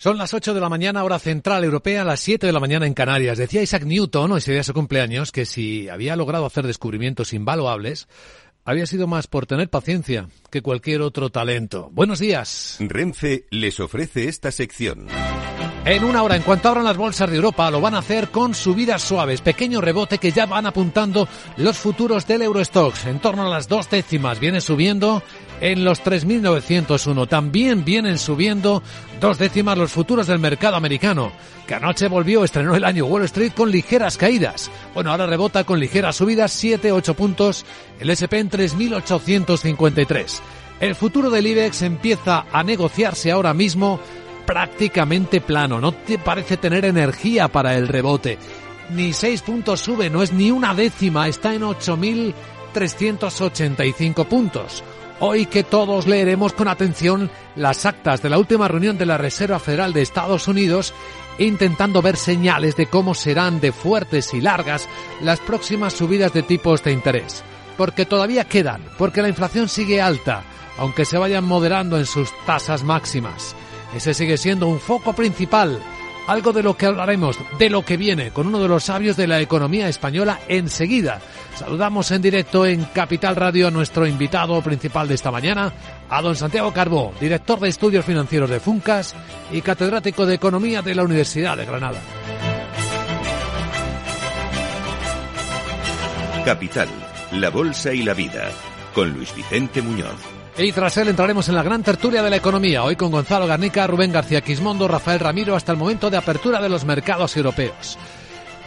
Son las 8 de la mañana, hora central europea, las 7 de la mañana en Canarias. Decía Isaac Newton, hoy sería su cumpleaños, que si había logrado hacer descubrimientos invaluables, había sido más por tener paciencia que cualquier otro talento. Buenos días. Renfe les ofrece esta sección. En una hora, en cuanto abran las bolsas de Europa, lo van a hacer con subidas suaves, pequeño rebote que ya van apuntando los futuros del Eurostox. En torno a las dos décimas viene subiendo en los 3.901. También vienen subiendo dos décimas los futuros del mercado americano, que anoche volvió, estrenó el año Wall Street con ligeras caídas. Bueno, ahora rebota con ligeras subidas, 7-8 puntos, el SP en 3.853. El futuro del IBEX empieza a negociarse ahora mismo prácticamente plano, no parece tener energía para el rebote. Ni seis puntos sube, no es ni una décima, está en 8.385 puntos. Hoy que todos leeremos con atención las actas de la última reunión de la Reserva Federal de Estados Unidos, intentando ver señales de cómo serán de fuertes y largas las próximas subidas de tipos de interés. Porque todavía quedan, porque la inflación sigue alta, aunque se vayan moderando en sus tasas máximas. Ese sigue siendo un foco principal, algo de lo que hablaremos, de lo que viene, con uno de los sabios de la economía española enseguida. Saludamos en directo en Capital Radio a nuestro invitado principal de esta mañana, a don Santiago Carbó, director de estudios financieros de Funcas y catedrático de Economía de la Universidad de Granada. Capital, la Bolsa y la Vida, con Luis Vicente Muñoz. Y tras él entraremos en la gran tertulia de la economía, hoy con Gonzalo Garnica, Rubén García Quismondo, Rafael Ramiro, hasta el momento de apertura de los mercados europeos.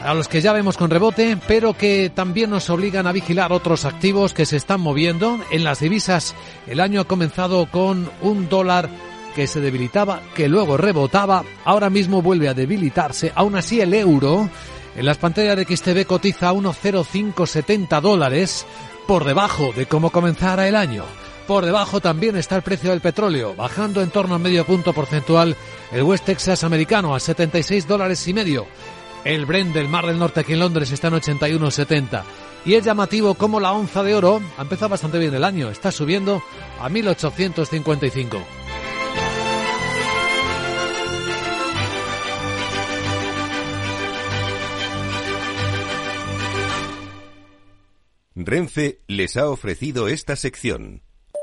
A los que ya vemos con rebote, pero que también nos obligan a vigilar otros activos que se están moviendo. En las divisas, el año ha comenzado con un dólar que se debilitaba, que luego rebotaba, ahora mismo vuelve a debilitarse. Aún así, el euro en las pantallas de XTV cotiza a 1,0570 dólares, por debajo de cómo comenzara el año. Por debajo también está el precio del petróleo, bajando en torno a medio punto porcentual el West Texas americano a 76 dólares y medio. El Brent del Mar del Norte aquí en Londres está en 81,70. Y es llamativo como la onza de oro ha empezado bastante bien el año, está subiendo a 1855. Renfe les ha ofrecido esta sección.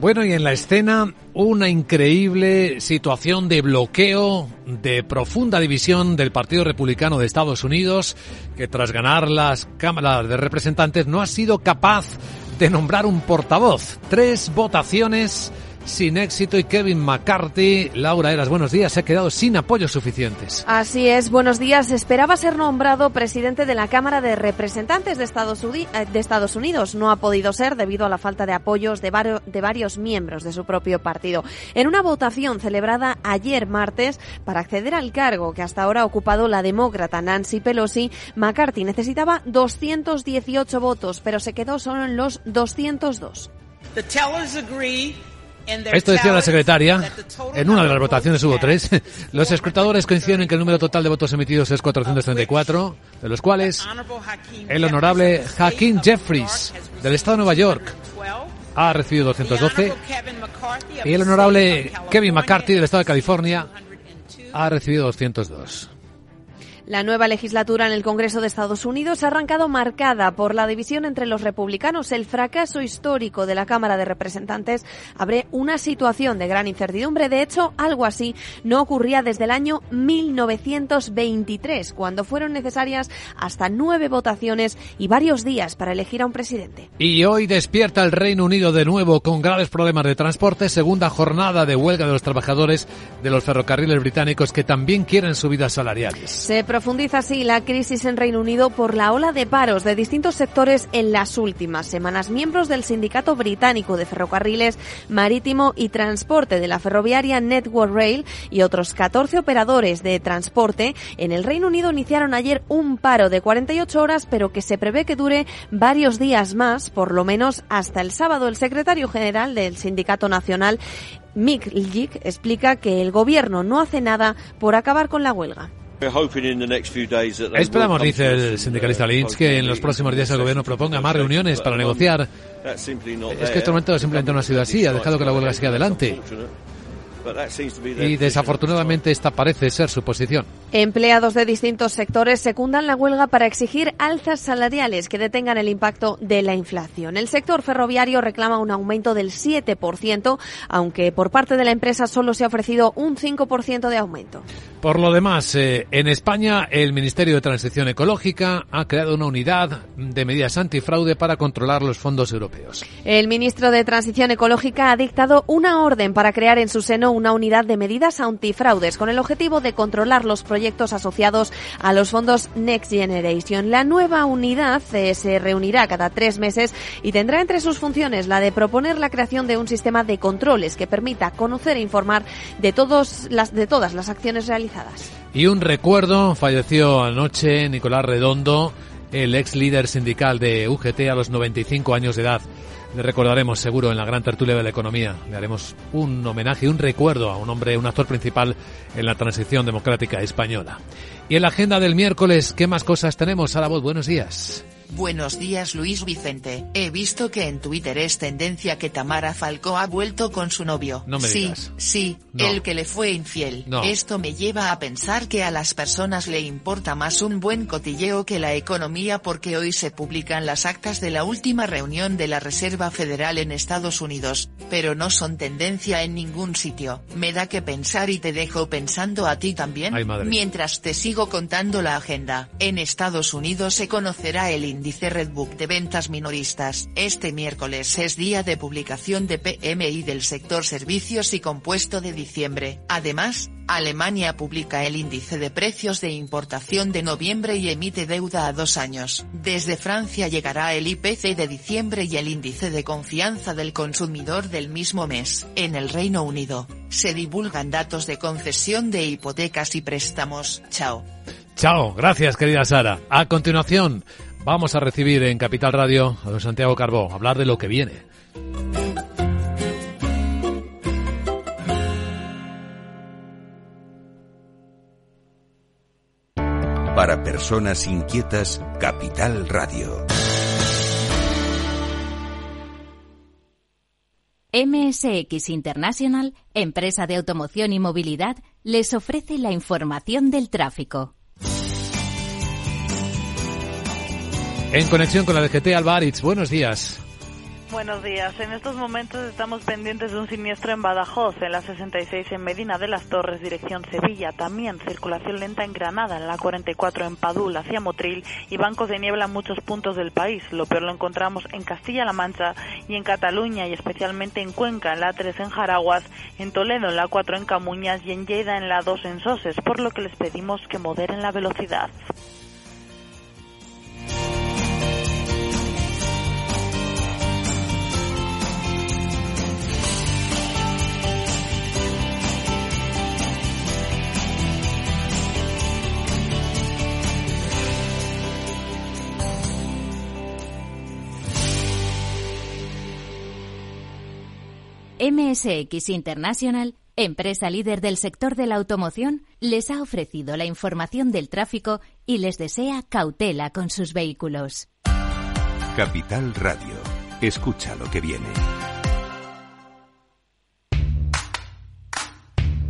Bueno, y en la escena una increíble situación de bloqueo, de profunda división del Partido Republicano de Estados Unidos, que tras ganar las cámaras de representantes no ha sido capaz de nombrar un portavoz. Tres votaciones sin éxito y Kevin McCarthy, Laura Eras, buenos días, se ha quedado sin apoyos suficientes. Así es, buenos días. Esperaba ser nombrado presidente de la Cámara de Representantes de Estados, Uni de Estados Unidos. No ha podido ser debido a la falta de apoyos de, vario de varios miembros de su propio partido. En una votación celebrada ayer martes para acceder al cargo que hasta ahora ha ocupado la demócrata Nancy Pelosi, McCarthy necesitaba 218 votos, pero se quedó solo en los 202. The tellers agree esto decía la secretaria. En una de las votaciones hubo tres. Los escrutadores coinciden en que el número total de votos emitidos es 434, de los cuales el honorable Hakeem Jeffries, del estado de Nueva York, ha recibido 212 y el honorable Kevin McCarthy, del estado de California, ha recibido 202. La nueva legislatura en el Congreso de Estados Unidos ha arrancado marcada por la división entre los republicanos. El fracaso histórico de la Cámara de Representantes abre una situación de gran incertidumbre. De hecho, algo así no ocurría desde el año 1923, cuando fueron necesarias hasta nueve votaciones y varios días para elegir a un presidente. Y hoy despierta el Reino Unido de nuevo con graves problemas de transporte. Segunda jornada de huelga de los trabajadores de los ferrocarriles británicos que también quieren subidas salariales. Se profundiza así la crisis en Reino Unido por la ola de paros de distintos sectores en las últimas semanas. Miembros del Sindicato Británico de Ferrocarriles, Marítimo y Transporte de la ferroviaria Network Rail y otros 14 operadores de transporte en el Reino Unido iniciaron ayer un paro de 48 horas, pero que se prevé que dure varios días más, por lo menos hasta el sábado. El secretario general del Sindicato Nacional, Mick Lick, explica que el gobierno no hace nada por acabar con la huelga. Esperamos, dice el sindicalista Lynch, que en los próximos días el gobierno proponga más reuniones para negociar. Es que este momento simplemente no ha sido así, ha dejado que la huelga siga adelante. Y desafortunadamente esta parece ser su posición. Empleados de distintos sectores secundan la huelga para exigir alzas salariales que detengan el impacto de la inflación. El sector ferroviario reclama un aumento del 7%, aunque por parte de la empresa solo se ha ofrecido un 5% de aumento. Por lo demás, eh, en España el Ministerio de Transición Ecológica ha creado una unidad de medidas antifraude para controlar los fondos europeos. El ministro de Transición Ecológica ha dictado una orden para crear en su seno una unidad de medidas antifraudes con el objetivo de controlar los proyectos asociados a los fondos Next Generation. La nueva unidad eh, se reunirá cada tres meses y tendrá entre sus funciones la de proponer la creación de un sistema de controles que permita conocer e informar de, todos las, de todas las acciones realizadas y un recuerdo, falleció anoche Nicolás Redondo, el ex líder sindical de UGT a los 95 años de edad. Le recordaremos seguro en la gran tertulia de la economía. Le haremos un homenaje, un recuerdo a un hombre, un actor principal en la transición democrática española. Y en la agenda del miércoles, ¿qué más cosas tenemos? A la voz, buenos días. Buenos días Luis Vicente. He visto que en Twitter es tendencia que Tamara Falcó ha vuelto con su novio. No me sí, digas. sí, No. el que le fue infiel. No. Esto me lleva a pensar que a las personas le importa más un buen cotilleo que la economía porque hoy se publican las actas de la última reunión de la Reserva Federal en Estados Unidos, pero no son tendencia en ningún sitio. Me da que pensar y te dejo pensando a ti también. Ay, madre. Mientras te sigo contando la agenda, en Estados Unidos se conocerá el índice Redbook de ventas minoristas. Este miércoles es día de publicación de PMI del sector servicios y compuesto de diciembre. Además, Alemania publica el índice de precios de importación de noviembre y emite deuda a dos años. Desde Francia llegará el IPC de diciembre y el índice de confianza del consumidor del mismo mes. En el Reino Unido, se divulgan datos de concesión de hipotecas y préstamos. Chao. Chao, gracias querida Sara. A continuación, vamos a recibir en Capital Radio a don Santiago Carbó, a hablar de lo que viene. Para personas inquietas, Capital Radio. MSX International, empresa de automoción y movilidad, les ofrece la información del tráfico. En conexión con la DGT Alvaritz, buenos días. Buenos días. En estos momentos estamos pendientes de un siniestro en Badajoz, en la 66 en Medina de las Torres, dirección Sevilla. También circulación lenta en Granada, en la 44 en Padul, hacia Motril y bancos de niebla en muchos puntos del país. Lo peor lo encontramos en Castilla-La Mancha y en Cataluña y especialmente en Cuenca, en la 3 en Jaraguas, en Toledo, en la 4 en Camuñas y en Lleida, en la 2 en Soses, por lo que les pedimos que moderen la velocidad. MSX International, empresa líder del sector de la automoción, les ha ofrecido la información del tráfico y les desea cautela con sus vehículos. Capital Radio. Escucha lo que viene.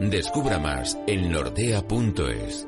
Descubra más en nordea.es.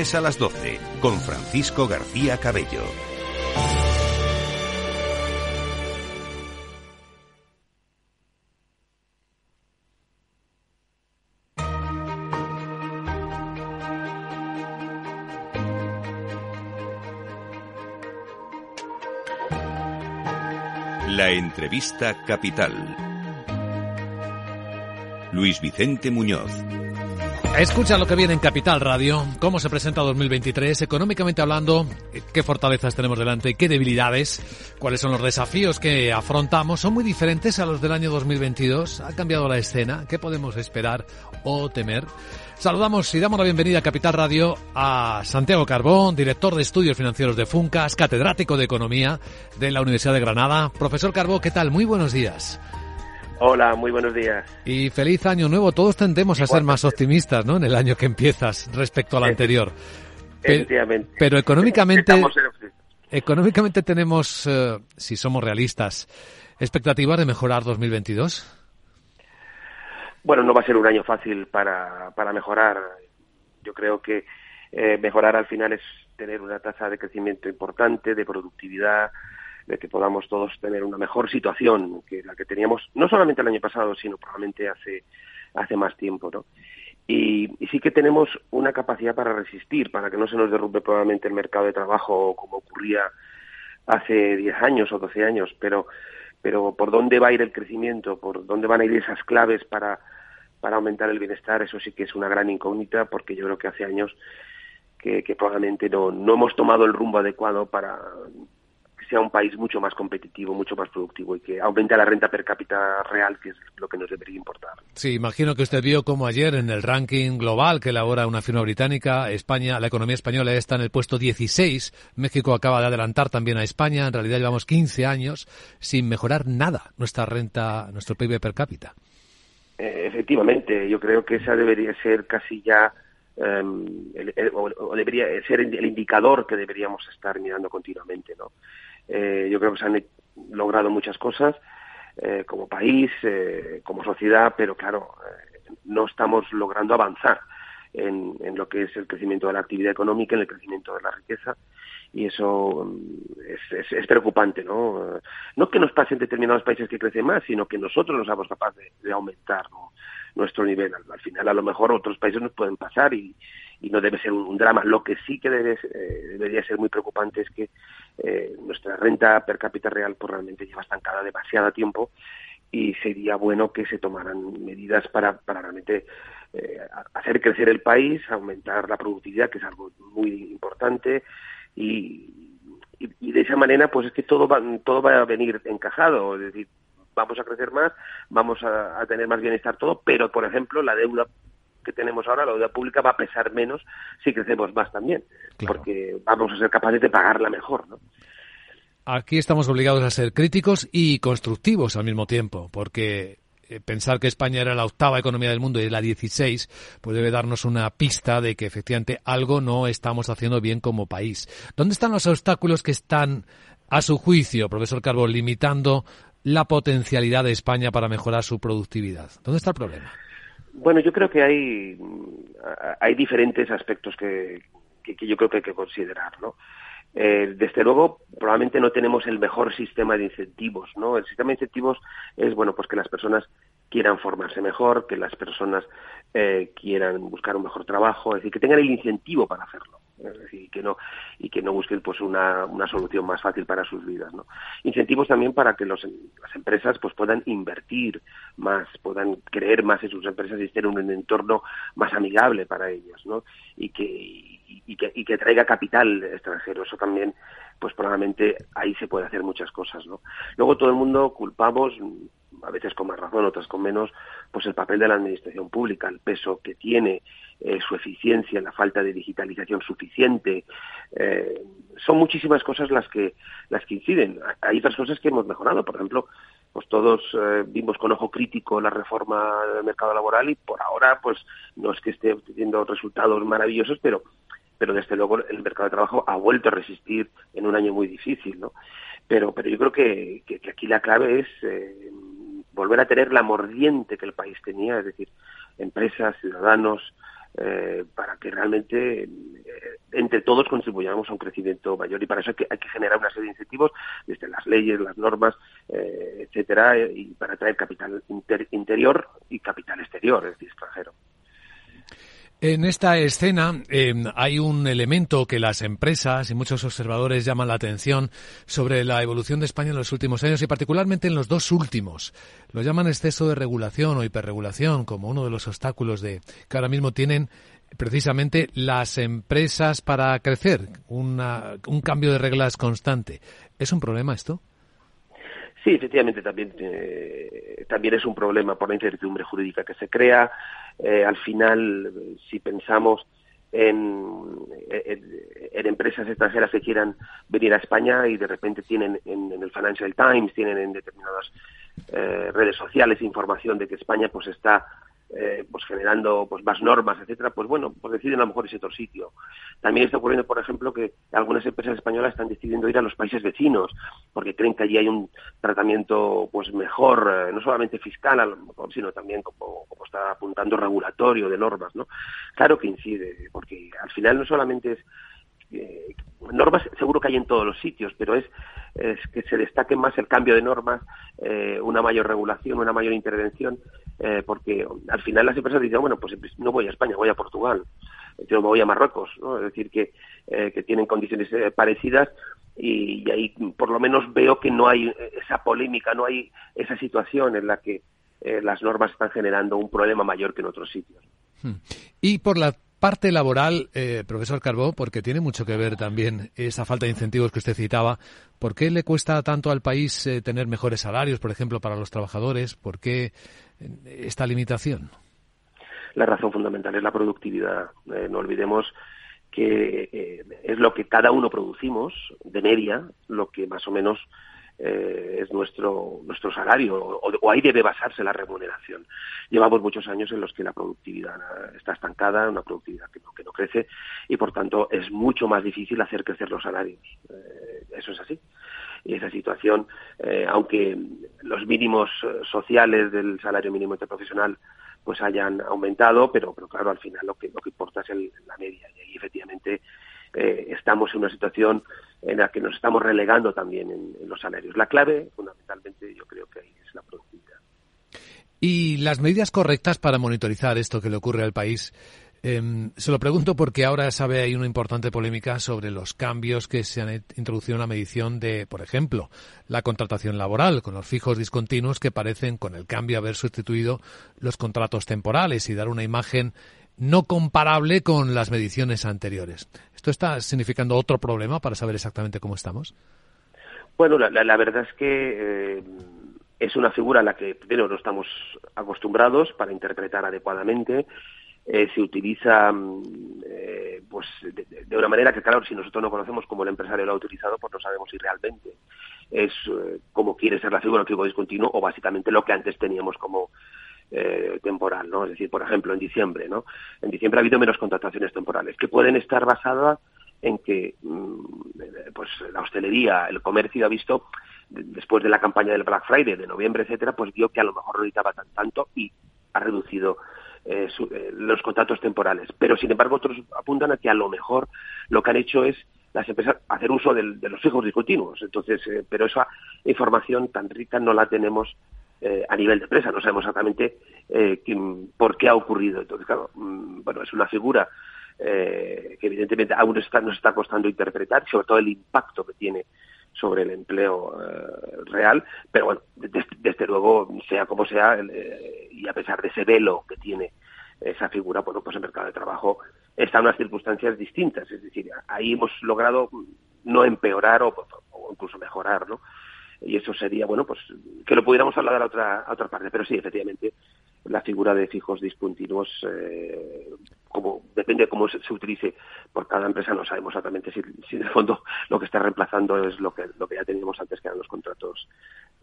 a las 12, con Francisco García Cabello. La entrevista capital. Luis Vicente Muñoz. Escucha lo que viene en Capital Radio, cómo se presenta 2023, económicamente hablando, qué fortalezas tenemos delante, qué debilidades, cuáles son los desafíos que afrontamos, son muy diferentes a los del año 2022, ha cambiado la escena, qué podemos esperar o temer. Saludamos y damos la bienvenida a Capital Radio a Santiago Carbón, director de estudios financieros de Funcas, catedrático de Economía de la Universidad de Granada. Profesor Carbón, ¿qué tal? Muy buenos días. Hola, muy buenos días. Y feliz año nuevo. Todos tendemos a ser más optimistas, ¿no? En el año que empiezas respecto al anterior. Efectivamente. Pero económicamente, económicamente tenemos, eh, si somos realistas, expectativas de mejorar 2022. Bueno, no va a ser un año fácil para, para mejorar. Yo creo que eh, mejorar al final es tener una tasa de crecimiento importante, de productividad, de que podamos todos tener una mejor situación que la que teníamos no solamente el año pasado, sino probablemente hace, hace más tiempo, ¿no? Y, sí que tenemos una capacidad para resistir, para que no se nos derrumbe probablemente el mercado de trabajo como ocurría hace 10 años o 12 años, pero, pero por dónde va a ir el crecimiento, por dónde van a ir esas claves para, para aumentar el bienestar, eso sí que es una gran incógnita, porque yo creo que hace años que, que probablemente no, no hemos tomado el rumbo adecuado para, sea un país mucho más competitivo, mucho más productivo y que aumente la renta per cápita real, que es lo que nos debería importar. Sí, imagino que usted vio como ayer en el ranking global que elabora una firma británica, España, la economía española está en el puesto 16, México acaba de adelantar también a España, en realidad llevamos 15 años sin mejorar nada nuestra renta, nuestro PIB per cápita. Eh, efectivamente, yo creo que esa debería ser casi ya em, o, debería ser el indicador que deberíamos estar mirando continuamente, ¿no? Eh, yo creo que se han logrado muchas cosas eh, como país, eh, como sociedad, pero claro, no estamos logrando avanzar en, en, lo que es el crecimiento de la actividad económica, en el crecimiento de la riqueza, y eso mm, es, es, preocupante, ¿no? No que nos pase en determinados países que crecen más, sino que nosotros no seamos capaces de, aumentar nuestro nivel. Al, final, a lo mejor otros países nos pueden pasar y, y no debe ser un, drama. Lo que sí que debe, debería ser muy preocupante es que eh, nuestra renta per cápita real pues realmente lleva estancada demasiado tiempo y sería bueno que se tomaran medidas para, para realmente eh, hacer crecer el país, aumentar la productividad, que es algo muy importante, y, y, de esa manera pues es que todo va, todo va a venir encajado, es decir, vamos a crecer más, vamos a tener más bienestar todo, pero por ejemplo la deuda que tenemos ahora, la deuda pública va a pesar menos si crecemos más también, porque vamos a ser capaces de pagarla mejor, ¿no? Aquí estamos obligados a ser críticos y constructivos al mismo tiempo, porque eh, pensar que España era la octava economía del mundo y la 16, pues debe darnos una pista de que efectivamente algo no estamos haciendo bien como país. ¿Dónde están los obstáculos que están, a su juicio, profesor Carbón, limitando la potencialidad de España para mejorar su productividad? ¿Dónde está el problema? Bueno, yo creo que hay, hay diferentes aspectos que, que, yo creo que hay que considerar, ¿no? Eh, desde luego, probablemente no tenemos el mejor sistema de incentivos, ¿no? El sistema de incentivos es, bueno, pues que las personas quieran formarse mejor, que las personas eh, quieran buscar un mejor trabajo, es decir, que tengan el incentivo para hacerlo. Decir, que no, y que no busquen pues una, una solución más fácil para sus vidas, ¿no? Incentivos también para que los, las empresas pues puedan invertir más, puedan creer más en sus empresas y en un entorno más amigable para ellas, ¿no? Y que, y, que, y que traiga capital extranjero. Eso también, pues probablemente ahí se puede hacer muchas cosas, ¿no? Luego todo el mundo culpamos a veces con más razón, otras con menos, pues el papel de la administración pública, el peso que tiene, eh, su eficiencia, la falta de digitalización suficiente. Eh, son muchísimas cosas las que, las que inciden. Hay otras cosas que hemos mejorado. Por ejemplo, pues todos eh, vimos con ojo crítico la reforma del mercado laboral y por ahora, pues no es que esté teniendo resultados maravillosos, pero pero desde luego el mercado de trabajo ha vuelto a resistir en un año muy difícil, ¿no? Pero, pero yo creo que, que, aquí la clave es volver a tener la mordiente que el país tenía, es decir, empresas, ciudadanos, eh, para que realmente eh, entre todos contribuyamos a un crecimiento mayor y para eso hay que, generar una serie de incentivos desde las leyes, las normas, eh, etcétera, y para atraer capital interior y capital exterior, es decir, extranjero. En esta escena em, hay un elemento que las empresas y muchos observadores llaman la atención sobre la evolución de España en los últimos años y particularmente en los dos últimos. Lo llaman exceso de regulación o hiperregulación como uno de los obstáculos de que ahora mismo tienen precisamente las empresas para crecer, una, un cambio de reglas constante. ¿Es un problema esto? Sí, efectivamente, también, eh, también es un problema por la incertidumbre jurídica que se crea. Eh, al final, si pensamos en, en, empresas extranjeras que quieran venir a España y de repente tienen en, el Financial Times, tienen en determinadas eh, redes sociales información de que España pues está eh, pues generando pues más normas, etcétera, pues bueno, pues deciden a lo mejor ese otro sitio. También está ocurriendo, por ejemplo, que algunas empresas españolas están decidiendo ir a los países vecinos porque creen que allí hay un tratamiento pues mejor, eh, no solamente fiscal, a lo mejor, sino también como, como está apuntando regulatorio de normas, ¿no? Claro que incide, porque al final no solamente es eh, normas seguro que hay en todos los sitios, pero es, es que se destaque más el cambio de normas, eh, una mayor regulación, una mayor intervención, eh, porque al final las empresas dicen, bueno, pues no voy a España, voy a Portugal, yo me voy a Marruecos, ¿no? es decir, que, que tienen condiciones parecidas y, y, ahí por lo menos veo que no hay esa polémica, no hay esa situación en la que las normas están generando un problema mayor que en otros sitios. Hmm. Y por la parte laboral, eh, profesor Carbó, porque tiene mucho que ver también esa falta de incentivos que usted citaba. ¿Por qué le cuesta tanto al país eh, tener mejores salarios, por ejemplo, para los trabajadores? ¿Por qué eh, esta limitación? La razón fundamental es la productividad. no olvidemos que es lo que cada uno producimos de media, lo que más o menos eh, es nuestro, nuestro salario o, ahí debe basarse la remuneración. Llevamos muchos años en los que la productividad está estancada, una productividad que no, crece y por tanto es mucho más difícil hacer crecer los salarios. Eh, eso es así. Y esa situación, eh, aunque los mínimos sociales del salario mínimo interprofesional pues hayan aumentado, pero, pero claro, al final lo que, lo que importa es la media y ahí efectivamente estamos en una situación en la que nos estamos relegando también en, los salarios. La clave, fundamentalmente, yo creo que ahí es la productividad. Y las medidas correctas para monitorizar esto que le ocurre al país. Em, se lo pregunto porque ahora sabe hay una importante polémica sobre los cambios que se han introducido en la medición de, por ejemplo, la contratación laboral con los fijos discontinuos que parecen, con el cambio, haber sustituido los contratos temporales y dar una imagen no comparable con las mediciones anteriores. ¿Esto está significando otro problema para saber exactamente cómo estamos? Bueno, la, verdad es que eh, es una figura a la que primero no estamos acostumbrados para interpretar adecuadamente. Eh, se utiliza mm, eh, pues de, una manera que, claro, si nosotros no conocemos cómo el empresario lo ha utilizado, pues no sabemos si realmente es como quiere ser la figura, el fijo discontinuo, o básicamente lo que antes teníamos como eh, temporal, ¿no? Es decir, por ejemplo, en diciembre, ¿no? En diciembre ha habido menos contrataciones temporales, que pueden estar basadas en que mm, pues la hostelería, el comercio ha visto después de la campaña del Black Friday de noviembre, etcétera, pues vio que a lo mejor no necesitaba tan, tanto y ha reducido eh, eh, los contratos temporales. Pero sin embargo otros apuntan a que a lo mejor lo que han hecho es las empresas hacer uso de los fijos discontinuos. Entonces, eh, pero esa información tan rica no la tenemos eh, a nivel de empresa, no sabemos exactamente eh, por qué ha ocurrido. Entonces, claro, mm, bueno, es una figura que evidentemente aún está, nos está costando interpretar, sobre todo el impacto que tiene sobre el empleo real, pero bueno, desde, luego, sea como sea, y a pesar de ese velo que tiene esa figura, bueno, pues el mercado de trabajo está en unas circunstancias distintas. Es decir, ahí hemos logrado no empeorar o, incluso mejorar, ¿no? Y eso sería, bueno, pues que lo pudiéramos hablar a otra, a otra parte. Pero sí, efectivamente, la figura de fijos discontinuos, eh, como depende de cómo se, utilice por cada empresa, no sabemos exactamente si, si en el fondo lo que está reemplazando es lo que, lo que ya teníamos antes, que eran los contratos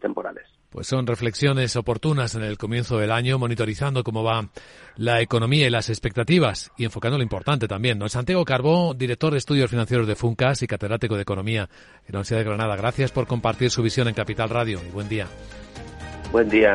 temporales. Pues son reflexiones oportunas en el comienzo del año, monitorizando cómo va la economía y las expectativas y enfocando lo importante también. ¿no? Santiago Carbó, director de estudios financieros de Funcas y catedrático de Economía en la Universidad de Granada. Gracias por compartir su visión en Capital Radio y buen día. Buen día.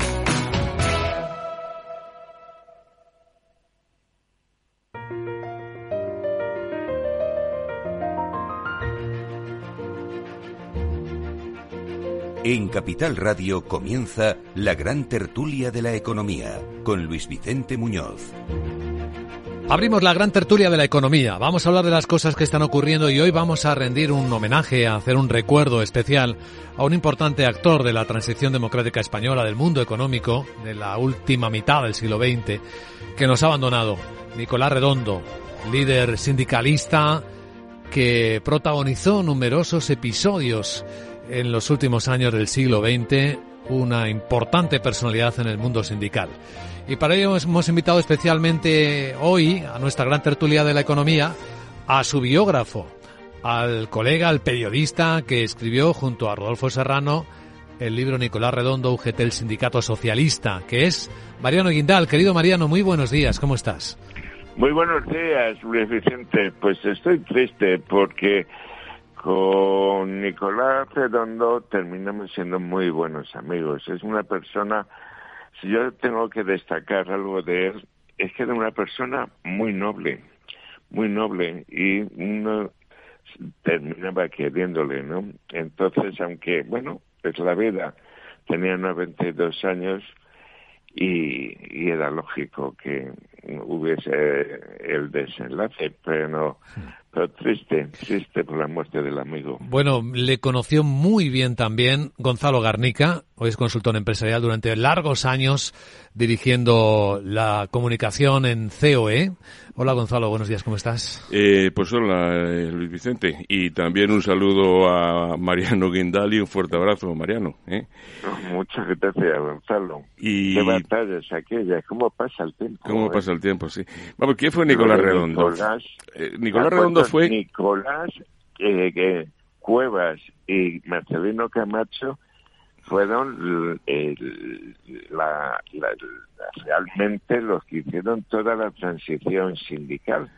En Capital Radio comienza la gran tertulia de la economía con Luis Vicente Muñoz. Abrimos la gran tertulia de la economía. Vamos a hablar de las cosas que están ocurriendo y hoy vamos a rendir un homenaje, a hacer un recuerdo especial a un importante actor de la transición democrática española, del mundo económico, de la última mitad del siglo XX, que nos ha abandonado. Nicolás Redondo, líder sindicalista que protagonizó numerosos episodios en los últimos años del siglo XX, una importante personalidad en el mundo sindical. Y para ello hemos invitado especialmente hoy a nuestra gran tertulia de la economía a su biógrafo, al colega, al periodista que escribió junto a Rodolfo Serrano el libro Nicolás Redondo, UGT, el Sindicato Socialista, que es Mariano Guindal. Querido Mariano, muy buenos días, ¿cómo estás? Muy buenos días, Luis Vicente. Pues estoy triste porque con Nicolás Redondo terminamos siendo muy buenos amigos. Es una persona si yo tengo que destacar algo de él, es que era una persona muy noble, muy noble, y uno terminaba queriéndole, ¿no? Entonces, aunque, bueno, pues la vida tenía 92 años y, y era lógico que hubiese el desenlace, pero pero triste, triste por la muerte del amigo. Bueno, le conoció muy bien también Gonzalo Garnica, hoy es consultor empresarial durante largos años dirigiendo la comunicación en COE. Hola Gonzalo, buenos días, ¿cómo estás? Eh, pues hola eh, Luis Vicente y también un saludo a Mariano Guindal y un fuerte abrazo, Mariano. ¿eh? Muchas gracias Gonzalo. Y... Qué batallas aquellas, ¿cómo pasa el tiempo? ¿Cómo pasa el tiempo? Sí. Vamos, ¿quién fue Nicolás Redondo? Nicolás, Nicolás Redondo fue... Nicolás Cuevas y Marcelino Camacho fueron la, realmente los que hicieron toda la transición sindical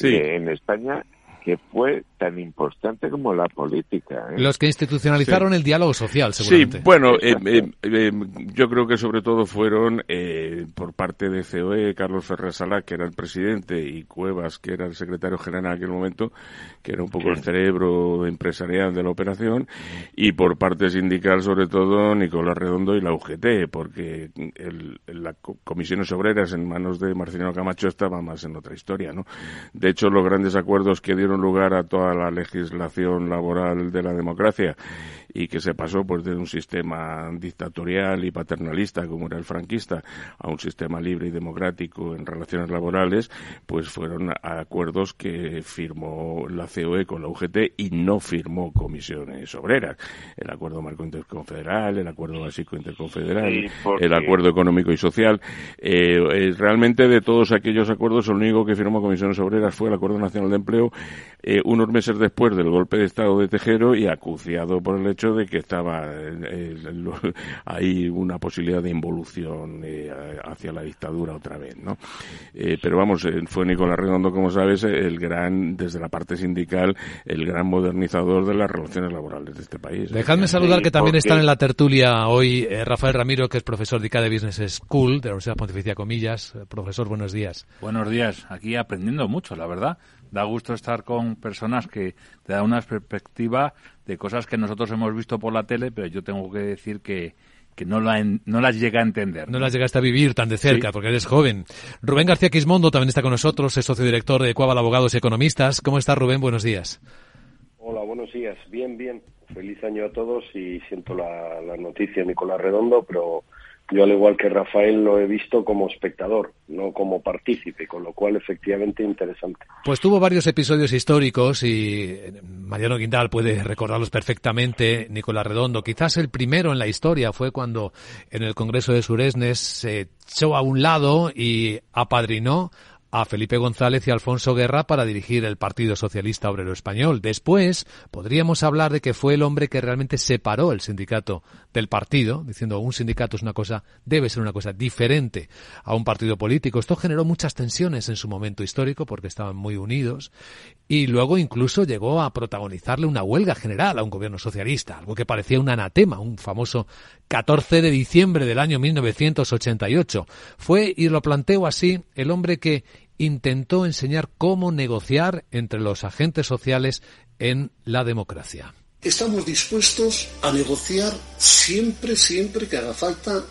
en España que fue tan importante como la política. ¿eh? Los que institucionalizaron el diálogo social, seguramente. Sí, bueno, eh, eh, yo creo que sobre todo fueron por parte de COE, Carlos Ferrer Salá, que era el presidente, y Cuevas, que era el secretario general en aquel momento, que era un poco el cerebro empresarial de la operación, y por parte sindical, sobre todo, Nicolás Redondo y la UGT, porque el, las comisiones obreras en manos de Marcelino Camacho estaba más en otra historia, ¿no? De hecho, los grandes acuerdos que dieron lugar a toda la legislación laboral de la democracia y que se pasó pues de un sistema dictatorial y paternalista como era el franquista a un sistema libre y democrático en relaciones laborales, pues fueron acuerdos que firmó la COE con la UGT y no firmó comisiones obreras. El acuerdo marco interconfederal, el acuerdo básico interconfederal, el acuerdo económico y social. Eh, eh, realmente de todos aquellos acuerdos, el único que firmó comisiones obreras fue el Acuerdo Nacional de Empleo eh, unos meses después del golpe de Estado de Tejero y acuciado por el hecho de que estaba eh, ahí una posibilidad de involución eh, hacia la dictadura otra vez, ¿no? pero vamos, fue Nicolás Redondo, como sabes, el gran, desde la parte sindical, el gran modernizador de las relaciones laborales de este país. Dejadme saludar que también están en la tertulia hoy Rafael Ramiro, que es profesor de ICADE Business School de la Universidad Pontificia Comillas. Profesor, buenos días. Buenos días. Aquí aprendiendo mucho, la verdad da gusto estar con personas que te dan una perspectiva de cosas que nosotros hemos visto por la tele, pero yo tengo que decir que, que no, la no las llega a entender. No, las llegaste a vivir tan de cerca, porque eres joven. Rubén García Quismondo también está con nosotros, es socio director de Cuaval Abogados y Economistas. ¿Cómo está Rubén? Buenos días. Hola, buenos días. Bien, bien. Feliz año a todos y siento la, la noticia Nicolás Redondo, pero yo, al igual que Rafael, lo he visto como espectador, no como partícipe, con lo cual efectivamente interesante. Pues tuvo varios episodios históricos y eh, Mariano Guindal puede recordarlos perfectamente, Nicolás Redondo. Quizás el primero en la historia fue cuando en el Congreso de Suresnes se echó a un lado y apadrinó a Felipe González y Alfonso Guerra para dirigir el Partido Socialista Obrero Español. Después podríamos hablar de que fue el hombre que realmente separó el sindicato del partido, diciendo un sindicato es una cosa, debe ser una cosa diferente a un partido político. Esto generó muchas tensiones en su momento histórico porque estaban muy unidos y luego incluso llegó a protagonizarle una huelga general a un gobierno socialista, algo que parecía un anatema, un famoso 14 de diciembre del año 1988. Fue, y lo planteo así, el hombre que intentó enseñar cómo negociar entre los agentes sociales en la democracia. Estamos dispuestos a negociar siempre, siempre que haga falta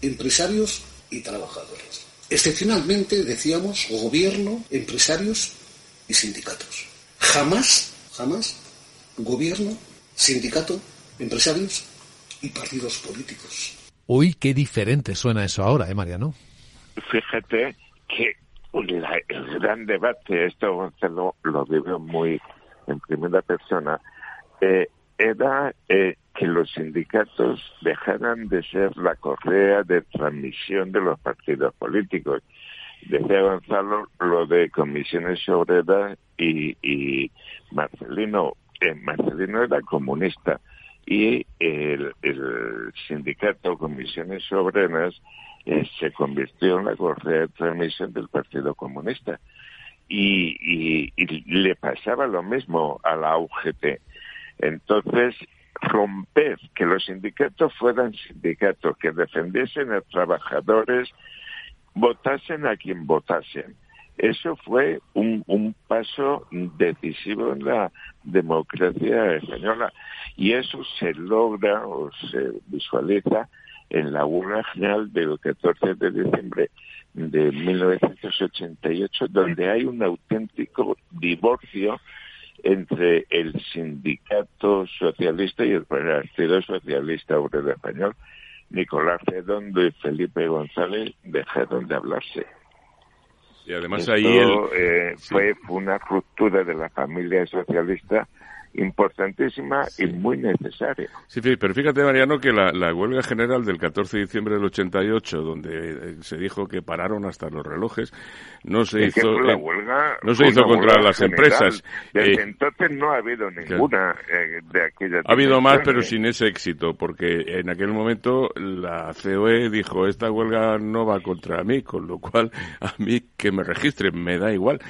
empresarios y trabajadores. Excepcionalmente, decíamos, gobierno, empresarios y sindicatos. Jamás, jamás, gobierno, sindicato, empresarios y partidos políticos. Uy, qué diferente suena eso ahora, ¿eh, Mariano? Fíjate que el gran debate, esto lo, lo vive muy en primera persona, eh, era eh, que los sindicatos dejaran de ser la correa de transmisión de los partidos políticos. Decía Gonzalo lo de comisiones obreras y, Marcelino. Eh, Marcelino era comunista y el, el sindicato Comisiones Obreras eh, se convirtió en la correa de transmisión del Partido Comunista. Y, y, le pasaba lo mismo a la UGT. Entonces, romper que los sindicatos fueran sindicatos que defendiesen a trabajadores, votasen a quien votasen. Eso fue un, un paso decisivo en la democracia española y eso se logra o se visualiza en la huelga general del 14 de diciembre de 1988, donde hay un auténtico divorcio entre el sindicato socialista y el Partido Socialista Obrero Español. Nicolás Redondo y Felipe González dejaron de hablarse. Y además ahí el... eh, fue una ruptura de la familia socialista importantísima y muy necesaria. Sí, pero fíjate, Mariano, que la, huelga general del 14 de diciembre del 88, donde eh, se dijo que pararon hasta los relojes, no se hizo, la huelga, no se hizo contra las empresas. Desde eh, entonces no ha habido ninguna eh, de aquellas. Ha habido más, pero sin ese éxito, porque en aquel momento la COE dijo, esta huelga no va contra mí, con lo cual a mí que me registren me da igual.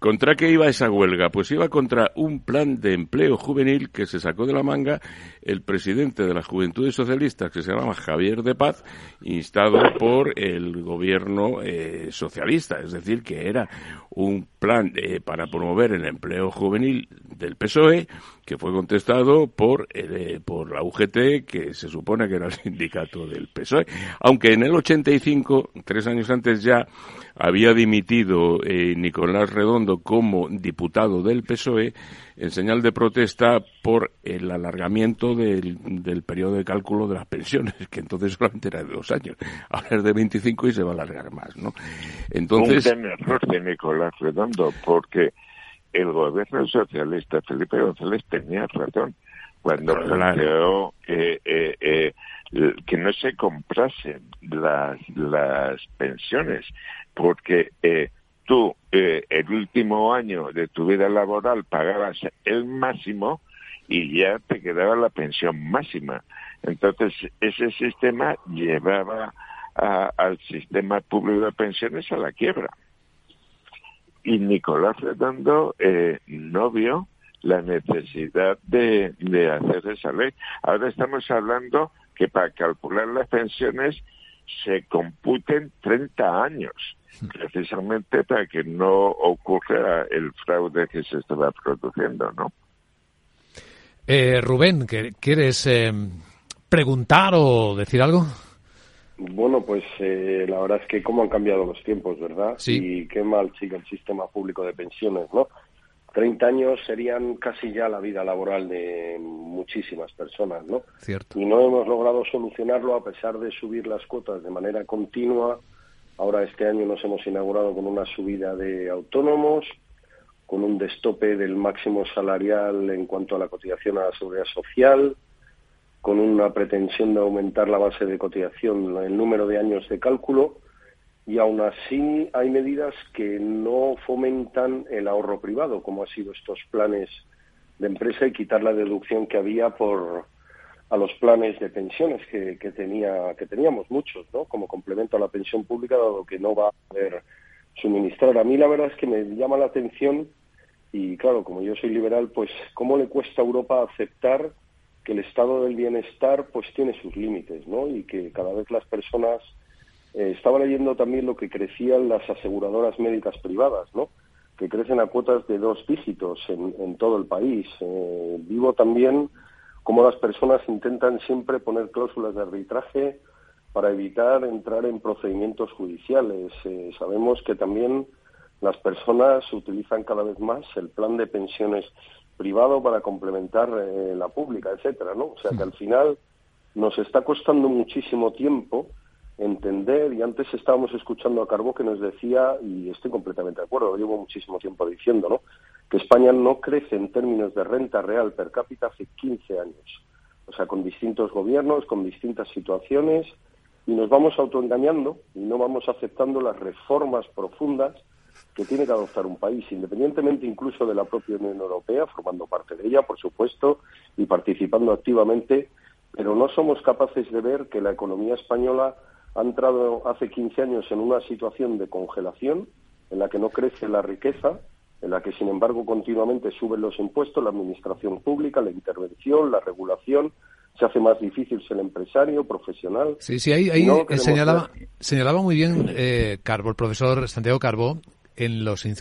¿Contra qué iba esa huelga? Pues iba contra un plan de empleo juvenil que se sacó de la manga el presidente de las Juventudes Socialistas, que se llamaba Javier de Paz, instado por el gobierno eh, socialista. Es decir, que era un plan eh, para promover el empleo juvenil del PSOE, que fue contestado por, eh, por la UGT, que se supone que era el sindicato del PSOE. Aunque en el 85, tres años antes ya, había dimitido Nicolás Redondo como diputado del PSOE en señal de protesta por el alargamiento del, del periodo de cálculo de las pensiones, que entonces solamente era de dos años. Ahora es de 25 y se va a alargar más, ¿no? Entonces... Un error de Nicolás Redondo, porque el gobierno socialista Felipe González tenía razón cuando planteó eh, eh, que no se comprasen las, las pensiones, porque eh, tú eh, el último año de tu vida laboral pagabas el máximo y ya te quedaba la pensión máxima. Entonces, ese sistema llevaba al sistema público de pensiones a la quiebra. Y Nicolás Redondo eh, no vio la necesidad de, de hacer esa ley. Ahora estamos hablando que para calcular las pensiones se computen 30 años precisamente para que no ocurra el fraude que se estaba produciendo, ¿no? Eh, Rubén, ¿quieres eh, preguntar o decir algo? Bueno, pues eh, la verdad es que cómo han cambiado los tiempos, ¿verdad? Sí. Y qué mal sigue el sistema público de pensiones, ¿no? 30 años serían casi ya la vida laboral de muchísimas personas, ¿no? Cierto. Y no hemos logrado solucionarlo a pesar de subir las cuotas de manera continua, Ahora este año nos hemos inaugurado con una subida de autónomos, con un destope del máximo salarial en cuanto a la cotización a la seguridad social, con una pretensión de aumentar la base de cotización, el número de años de cálculo, y aún así hay medidas que no fomentan el ahorro privado, como han sido estos planes de empresa y quitar la deducción que había por a los planes de pensiones que, que, tenía, que teníamos muchos, ¿no? Como complemento a la pensión pública, dado que no va a poder suministrar. A mí la verdad es que me llama la atención y claro, como yo soy liberal, pues cómo le cuesta a Europa aceptar que el estado del bienestar pues tiene sus límites, ¿no? Y que cada vez las personas eh, estaba leyendo también lo que crecían las aseguradoras médicas privadas, ¿no? Que crecen a cuotas de dos dígitos en, en todo el país. Eh, vivo también cómo las personas intentan siempre poner cláusulas de arbitraje para evitar entrar en procedimientos judiciales. Eh, sabemos que también las personas utilizan cada vez más el plan de pensiones privado para complementar eh, la pública, etcétera, ¿no? O sea que al final nos está costando muchísimo tiempo entender, y antes estábamos escuchando a Carbó que nos decía, y estoy completamente de acuerdo, lo llevo muchísimo tiempo diciendo, ¿no? que España no crece en términos de renta real per cápita hace 15 años. O sea, con distintos gobiernos, con distintas situaciones, y nos vamos autoengañando y no vamos aceptando las reformas profundas que tiene que adoptar un país, independientemente incluso de la propia Unión Europea, formando parte de ella, por supuesto, y participando activamente, pero no somos capaces de ver que la economía española ha entrado hace 15 años en una situación de congelación en la que no crece la riqueza, en la que, sin embargo, continuamente suben los impuestos, la administración pública, la intervención, la regulación, se hace más difícil ser empresario, profesional. Sí, sí, ahí, señalaba, señalaba muy bien eh, Carbo, el profesor Santiago Carbo,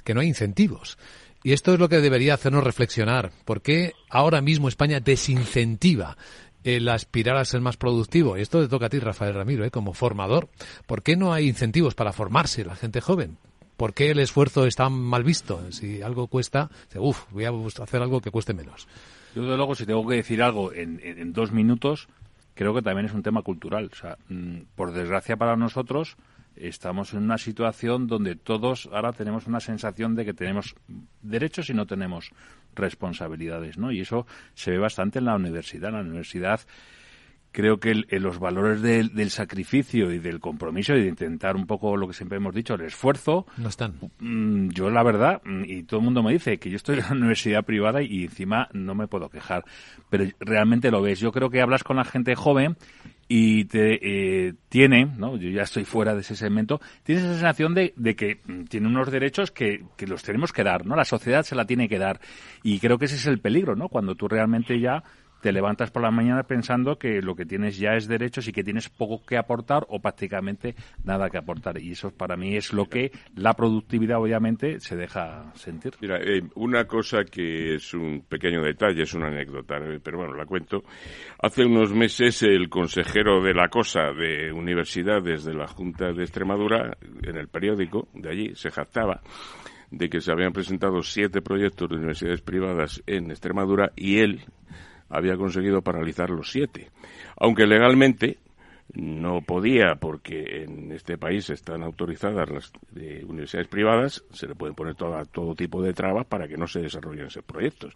que no hay incentivos. Y esto es lo que debería hacernos reflexionar. ¿Por qué ahora mismo España desincentiva el aspirar a ser más productivo? Y esto le toca a ti, Rafael Ramiro, ¿eh? como formador. ¿Por qué no hay incentivos para formarse la gente joven? ¿Por qué el esfuerzo está mal visto? Si algo cuesta, uff, voy a hacer algo que cueste menos. Yo, de luego, si tengo que decir algo en, dos minutos, creo que también es un tema cultural. Mm, por desgracia para nosotros, estamos en una situación donde todos ahora tenemos una sensación de que tenemos derechos y no tenemos responsabilidades, ¿no? Y eso se ve bastante en la universidad. En la universidad creo que los valores del, sacrificio y del compromiso y de intentar un poco lo que siempre hemos dicho, el esfuerzo. No están. Mm, yo, la verdad, mm, y todo el mundo me dice que yo estoy en una universidad privada y encima no me puedo quejar. Pero realmente lo ves. Yo creo que hablas con la gente joven y te eh, tiene, ¿no? yo ya estoy fuera de ese segmento, tienes esa sensación de, de que mm, tiene unos derechos que, que, los tenemos que dar, ¿no? La sociedad se la tiene que dar. Y creo que ese es el peligro, ¿no? Cuando tú realmente ya te levantas por la mañana pensando que lo que tienes ya es derechos y que tienes poco que aportar o prácticamente nada que aportar. Y eso para mí es lo que la productividad obviamente se deja sentir. Mira, eh, una cosa que es un pequeño detalle, es una anécdota, eh, pero bueno, la cuento. Hace unos meses el consejero de la cosa de universidades de la Junta de Extremadura, en el periódico de allí, se jactaba de que se habían presentado siete proyectos de universidades privadas en Extremadura y él había conseguido paralizar los siete. Aunque legalmente no podía, porque en este país están autorizadas las universidades privadas, se le pueden poner todo tipo de trabas para que no se desarrollen esos proyectos.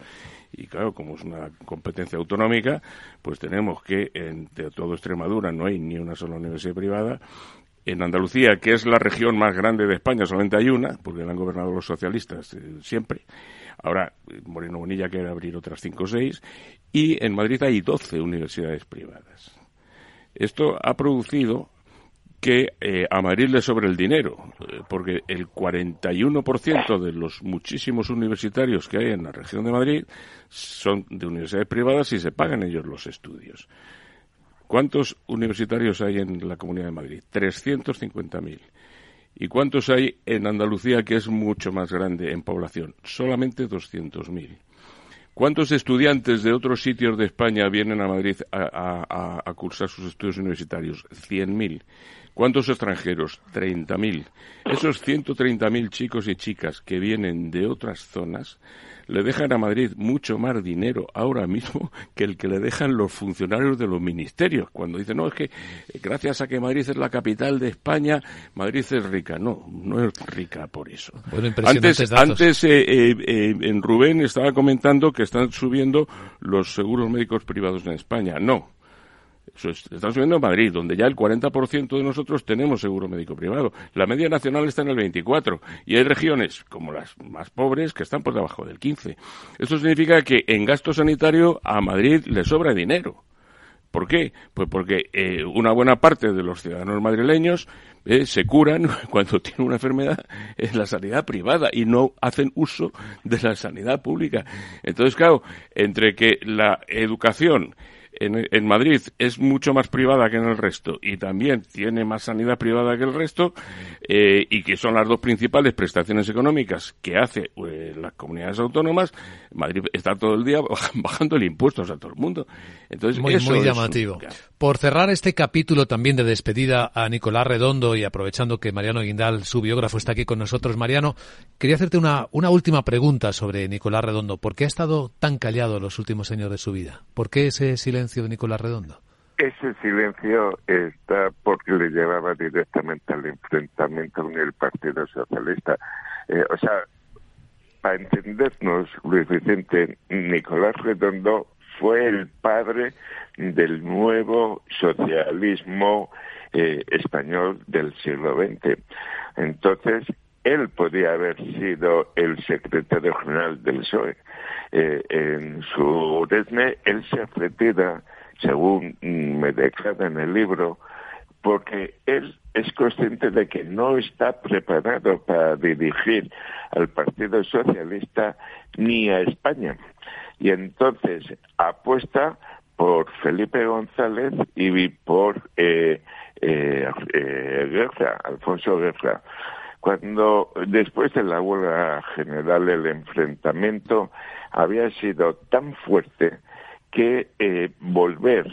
Y claro, como es una competencia autonómica, pues tenemos que en todo Extremadura no hay ni una sola universidad privada. En Andalucía, que es la región más grande de España, solamente hay una, porque la han gobernado los socialistas eh, siempre. Ahora, Moreno Bonilla quiere abrir otras cinco o seis y en Madrid hay doce universidades privadas. Esto ha producido que eh, a Madrid le sobre el dinero, eh, porque el 41% de los muchísimos universitarios que hay en la región de Madrid son de universidades privadas y se pagan ellos los estudios. ¿Cuántos universitarios hay en la Comunidad de Madrid? 350.000. ¿Y cuántos hay en Andalucía, que es mucho más grande en población? Solamente 200.000. ¿Cuántos estudiantes de otros sitios de España vienen a Madrid a, cursar sus estudios universitarios? 100.000. ¿Cuántos extranjeros? 30.000. Esos 130.000 chicos y chicas que vienen de otras zonas le dejan a Madrid mucho más dinero ahora mismo que el que le dejan los funcionarios de los ministerios. Cuando dicen, no, es que gracias a que Madrid es la capital de España, Madrid es rica. No, no es rica por eso. antes, antes eh, eh, eh, en Rubén estaba comentando que están subiendo los seguros médicos privados en España. No, Estamos viendo en Madrid, donde ya el 40% de nosotros tenemos seguro médico privado. La media nacional está en el 24% y hay regiones, como las más pobres, que están por debajo del 15%. Esto significa que en gasto sanitario a Madrid le sobra dinero. ¿Por qué? Pues porque eh, una buena parte de los ciudadanos madrileños eh, se curan cuando tienen una enfermedad en la sanidad privada y no hacen uso de la sanidad pública. Entonces, claro, entre que la educación en, Madrid es mucho más privada que en el resto y también tiene más sanidad privada que el resto eh, y que son las dos principales prestaciones económicas que hace eh, las comunidades autónomas, Madrid está todo el día bajando el impuesto a todo el mundo. Entonces, muy, muy llamativo. Por cerrar este capítulo también de despedida a Nicolás Redondo y aprovechando que Mariano Guindal, su biógrafo, está aquí con nosotros, Mariano, quería hacerte una, una última pregunta sobre Nicolás Redondo. ¿Por qué ha estado tan callado los últimos años de su vida? ¿Por qué ese silencio de Nicolás Redondo? Ese silencio está porque le llevaba directamente al enfrentamiento con el Partido Socialista. Eh, o sea, para entendernos, Luis Vicente, Nicolás Redondo fue el padre del nuevo socialismo eh, español del siglo XX. Entonces, él podía haber sido el secretario general del PSOE. Eh, en su desme, él se retira, según me declara en el libro, porque él es consciente de que no está preparado para dirigir al Partido Socialista ni a España. Y entonces apuesta por Felipe González y por eh, eh, eh, Guerra, Alfonso Guerra. Cuando después de la huelga general el enfrentamiento había sido tan fuerte que volver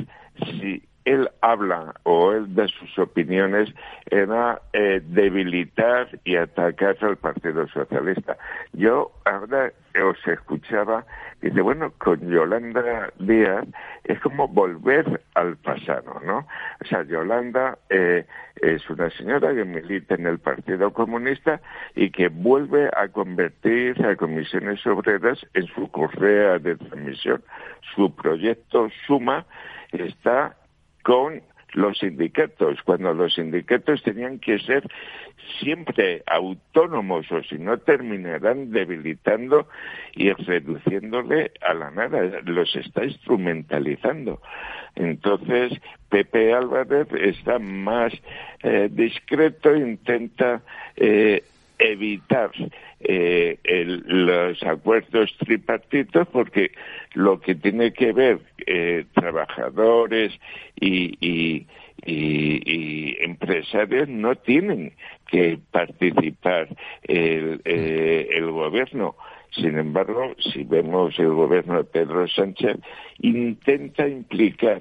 si él habla o él da sus opiniones era eh, debilitar y atacar al Partido Socialista. Yo ahora os escuchaba y dice, bueno, con Yolanda Díaz es como volver al pasado, ¿no? O sea, Yolanda eh, es una señora que milita en el Partido Comunista y que vuelve a convertir a comisiones obreras en su correa de transmisión. Su proyecto Suma está con los sindicatos, cuando los sindicatos tenían que ser siempre autónomos o si no terminarán debilitando y reduciéndole a la nada, los está instrumentalizando. Entonces, Pepe Álvarez está más eh, discreto, intenta eh, evitar eh, los acuerdos tripartitos porque lo que tiene que ver eh, trabajadores y, y, empresarios no tienen que participar el, eh, el gobierno. Sin embargo, si vemos el gobierno de Pedro Sánchez, intenta implicar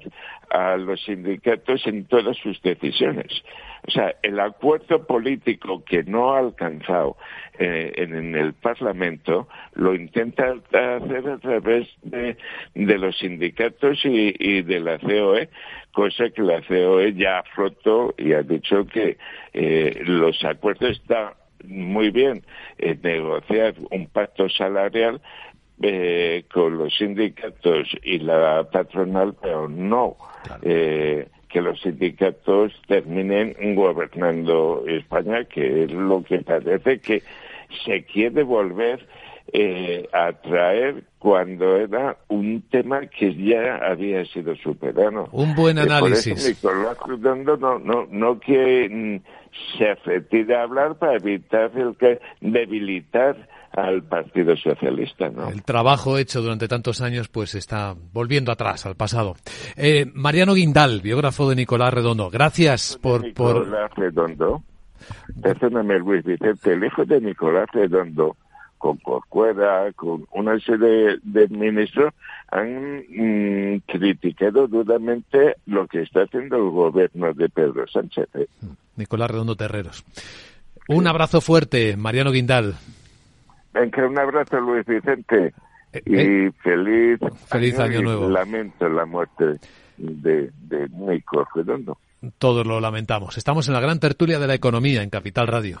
a los sindicatos en todas sus decisiones. O sea, el acuerdo político que no ha alcanzado eh, en, el Parlamento lo intenta hacer a través de, los sindicatos y, de la COE, cosa que la COE ya roto y ha dicho que eh, los acuerdos están muy bien eh, negociar un pacto salarial eh, con los sindicatos y la patronal, pero no eh, que los sindicatos terminen gobernando España, que es lo que parece que se quiere volver eh, a traer cuando era un tema que ya había sido superado. Un buen análisis. por eso Nicolás no, no, no que mm, se retire a hablar para evitar el que debilitar al Partido Socialista. ¿no? El trabajo hecho durante tantos años pues está volviendo atrás, al pasado. Eh, Mariano Guindal, biógrafo de Nicolás Redondo, gracias por... Nicolás Redondo, perdóname Luis Vicente, el hijo de Nicolás Redondo, con Corcuera, con una serie de, ministros, han mm, criticado duramente lo que está haciendo el gobierno de Pedro Sánchez. ¿eh? Nicolás Redondo Terreros. Un abrazo fuerte, Mariano Guindal. Venga, un abrazo, Luis Vicente. Eh, y eh, feliz, feliz año, nuevo. Lamento la muerte de, de Nico Redondo. Todos lo lamentamos. Estamos en la gran tertulia de la economía en Capital Radio.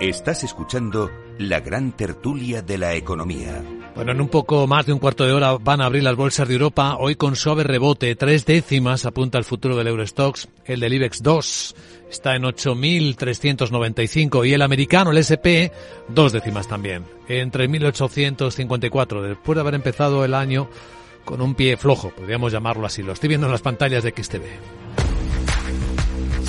Estás escuchando la gran tertulia de la economía. Bueno, en un poco más de un cuarto de hora van a abrir las bolsas de Europa, hoy con suave rebote, tres décimas apunta el futuro del Eurostox, el del IBEX 2 está en 8.395 y el americano, el SP, dos décimas también, en 3.854, después de haber empezado el año con un pie flojo, podríamos llamarlo así, lo estoy viendo en las pantallas de XTV.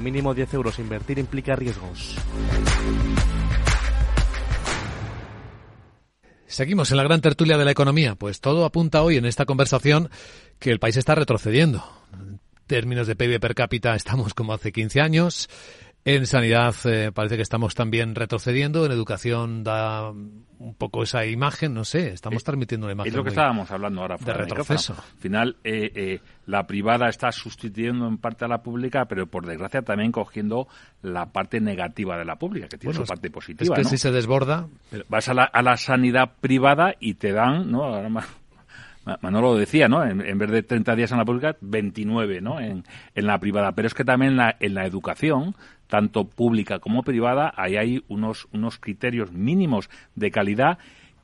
mínimo 10 euros. Invertir implica riesgos. Seguimos en la gran tertulia de la economía. Pues todo apunta hoy en esta conversación que el país está retrocediendo. En términos de PIB per cápita estamos como hace 15 años. En sanidad eh, parece que estamos también retrocediendo, en educación da un poco esa imagen, no sé, estamos eh, transmitiendo una imagen. Es lo que estábamos hablando ahora. De retroceso. Al final, eh, la privada está sustituyendo en parte a la pública, pero por desgracia también cogiendo la parte negativa de la pública, que tiene su parte positiva. Es que si se desborda. Vas a la, a la sanidad privada y te dan, ¿no? Ahora más Manolo lo decía, ¿no? En, vez de 30 días en la pública, 29, ¿no? En, en la privada. Pero es que también en la, en la educación, tanto pública como privada, ahí hay unos, unos criterios mínimos de calidad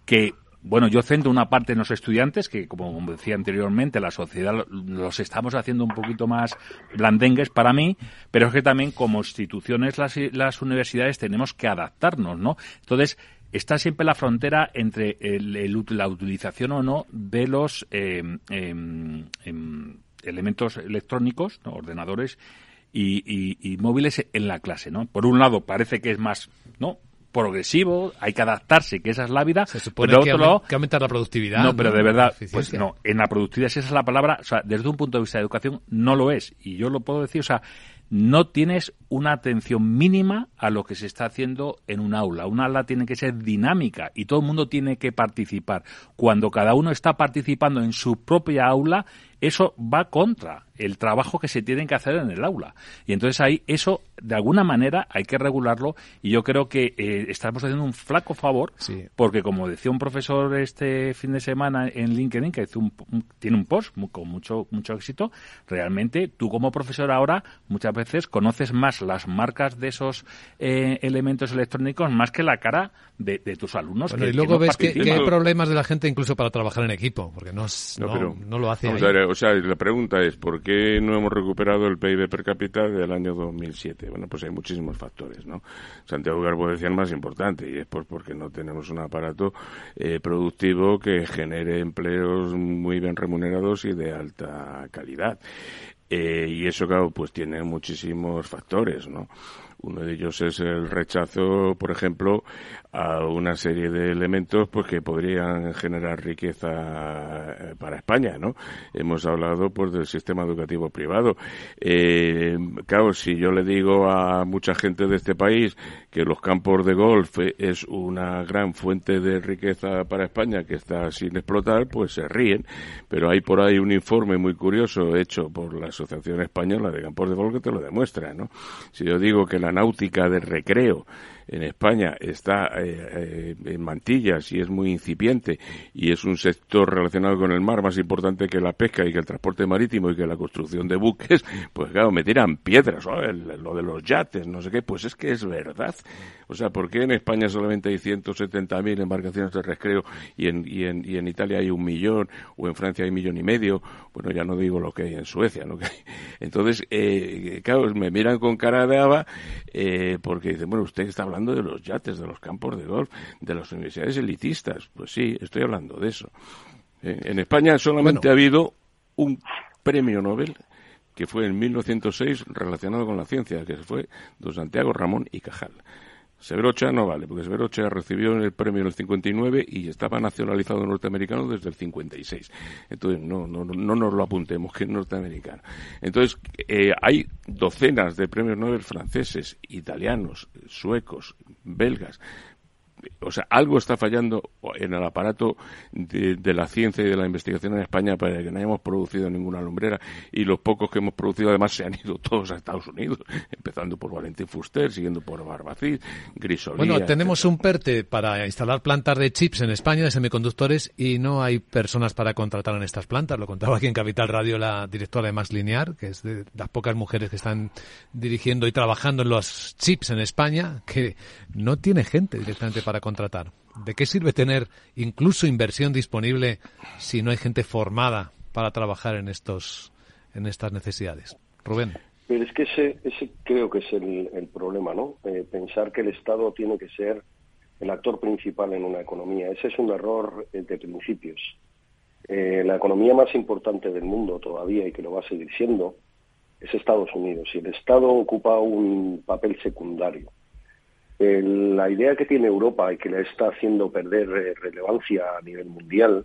que bueno, yo centro una parte en los estudiantes, que como decía anteriormente, la sociedad los estamos haciendo un poquito más blandengues para mí, pero es que también como instituciones las, las universidades tenemos que adaptarnos, ¿no? Entonces, está siempre la frontera entre la utilización o no de los em, elementos electrónicos, ordenadores y, móviles en la clase, ¿no? Por un lado parece que es más, ¿no? progresivo, hay que adaptarse, que esa es la vida. Se supone que, lado, que, aumentar la productividad. No, pero de verdad, pues no, en la productividad, si esa es la palabra, o sea, desde un punto de vista de educación, no lo es. Y yo lo puedo decir, o sea, no tienes una atención mínima a lo que se está haciendo en un aula. Un aula tiene que ser dinámica y todo el mundo tiene que participar. Cuando cada uno está participando en su propia aula, eso va contra el trabajo que se tiene que hacer en el aula. Y entonces ahí eso, de alguna manera, hay que regularlo y yo creo que eh, estamos haciendo un flaco favor porque, como decía un profesor este fin de semana en LinkedIn, que un, tiene un post con mucho, mucho éxito, realmente tú como profesor ahora muchas veces conoces más las marcas de esos eh, elementos electrónicos más que la cara de, tus alumnos. y luego ves que, hay problemas de la gente incluso para trabajar en equipo, porque no, no, lo hace o sea, la pregunta es, ¿por qué no hemos recuperado el PIB per cápita del año 2007? Bueno, pues hay muchísimos factores, ¿no? Santiago Garbo decía el más importante, y es porque no tenemos un aparato eh, productivo que genere empleos muy bien remunerados y de alta calidad. Eh, y eso, claro, pues tiene muchísimos factores, ¿no? Uno de ellos es el rechazo, por ejemplo, a una serie de elementos pues que podrían generar riqueza eh, para España, ¿no? Hemos hablado pues del sistema educativo privado. Eh, claro, si yo le digo a mucha gente de este país que los campos de golf es una gran fuente de riqueza para España que está sin explotar, pues se ríen. Pero hay por ahí un informe muy curioso hecho por la Asociación Española de Campos de Golf que te lo demuestra, ¿no? Si yo digo que la náutica de recreo en España está eh, eh, en mantillas y es muy incipiente y es un sector relacionado con el mar más importante que la pesca y que el transporte marítimo y que la construcción de buques, pues claro, me tiran piedras, lo de los yates, no sé qué, pues es que es verdad. O sea, ¿por qué en España solamente hay 170.000 embarcaciones de recreo y en, y, en, y en Italia hay un millón o en Francia hay un millón y medio? Bueno, ya no digo lo que hay en Suecia, ¿no? Entonces, eh, claro, me miran con cara de haba eh, porque dicen, bueno, usted está hablando de los yates, de los campos de golf, de las universidades elitistas. Pues sí, estoy hablando de eso. Eh, en España solamente ha habido un premio Nobel que fue en 1906 relacionado con la ciencia, que fue don Santiago Ramón y Cajal. Severocha no vale, porque Severocha recibió el premio en el 59 y estaba nacionalizado norteamericano desde el 56. Entonces, no, no, no nos lo apuntemos, que es norteamericano. Entonces, eh, hay docenas de premios Nobel franceses, italianos, suecos, belgas, o sea, algo está fallando en el aparato de, la ciencia y de la investigación en España para que no hayamos producido ninguna lumbrera y los pocos que hemos producido además se han ido todos a Estados Unidos, empezando por Valentín Fuster, siguiendo por Barbacid, Grisolía. Bueno, tenemos un PERTE para instalar plantas de chips en España, de semiconductores, y no hay personas para contratar en estas plantas. Lo contaba aquí en Capital Radio la directora de Max Linear, que es de las pocas mujeres que están dirigiendo y trabajando en los chips en España, que no tiene gente directamente para para contratar. ¿De qué sirve tener incluso inversión disponible si no hay gente formada para trabajar en estos en estas necesidades? Rubén. Pero es que ese, ese creo que es el, problema, ¿no? Eh, pensar que el Estado tiene que ser el actor principal en una economía. Ese es un error eh, de principios. Eh, la economía más importante del mundo todavía y que lo va a seguir siendo es Estados Unidos y el Estado ocupa un papel secundario la idea que tiene Europa y que le está haciendo perder eh, relevancia a nivel mundial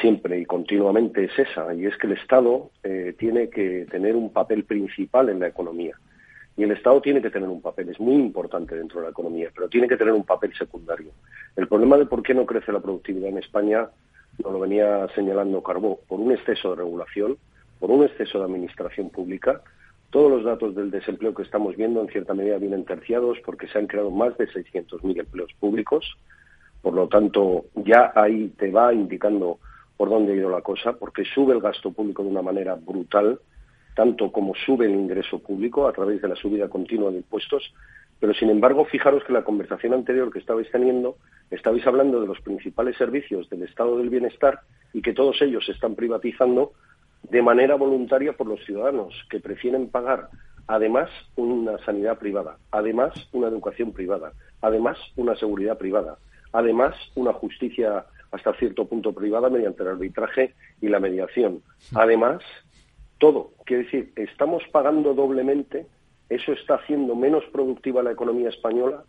siempre y continuamente es esa, y es que el Estado eh, tiene que tener un papel principal en la economía. Y el Estado tiene que tener un papel, es muy importante dentro de la economía, pero tiene que tener un papel secundario. El problema de por qué no crece la productividad en España nos lo venía señalando Carbó, por un exceso de regulación, por un exceso de administración pública, todos los datos del desempleo que estamos viendo en cierta medida vienen terciados porque se han creado más de 600.000 empleos públicos. Por lo tanto, ya ahí te va indicando por dónde ha ido la cosa, porque sube el gasto público de una manera brutal, tanto como sube el ingreso público a través de la subida continua de impuestos, pero sin embargo, fijaros que la conversación anterior que estabais teniendo, estabais hablando de los principales servicios del estado del bienestar y que todos ellos se están privatizando de manera voluntaria por los ciudadanos, que prefieren pagar además una sanidad privada, además una educación privada, además una seguridad privada, además una justicia hasta cierto punto privada mediante el arbitraje y la mediación. Además, todo, quiere decir, estamos pagando doblemente, eso está haciendo menos productiva la economía española,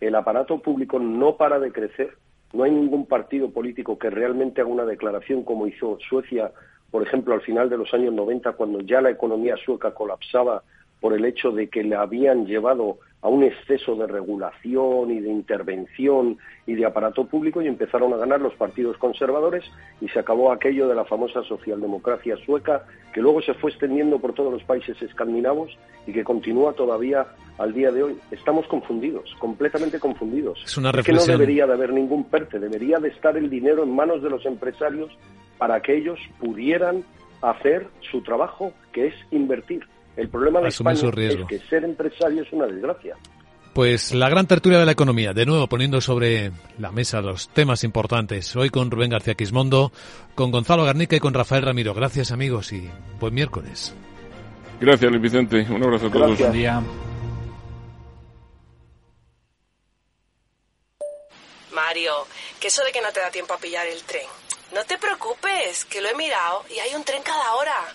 el aparato público no para de crecer, no hay ningún partido político que realmente haga una declaración como hizo Suecia, por ejemplo, al final de los años 90, cuando ya la economía sueca colapsaba por el hecho de que le habían llevado a un exceso de regulación y de intervención y de aparato público y empezaron a ganar los partidos conservadores y se acabó aquello de la famosa socialdemocracia sueca que luego se fue extendiendo por todos los países escandinavos y que continúa todavía al día de hoy. Estamos confundidos, completamente confundidos. Es una que no debería de haber ningún PERTE, debería de estar el dinero en manos de los empresarios para que ellos pudieran hacer su trabajo, que es invertir. El problema de España es que ser empresario es una desgracia. Pues la gran tertulia de la economía, de nuevo poniendo sobre la mesa los temas importantes. Hoy con Rubén García Quismondo, con Gonzalo Garnica y con Rafael Ramiro. Gracias amigos y buen miércoles. Gracias Luis Vicente. Un abrazo a todos. Buen día. Mario, que eso de que no te da tiempo a pillar el tren. No te preocupes, que lo he mirado y hay un tren cada hora.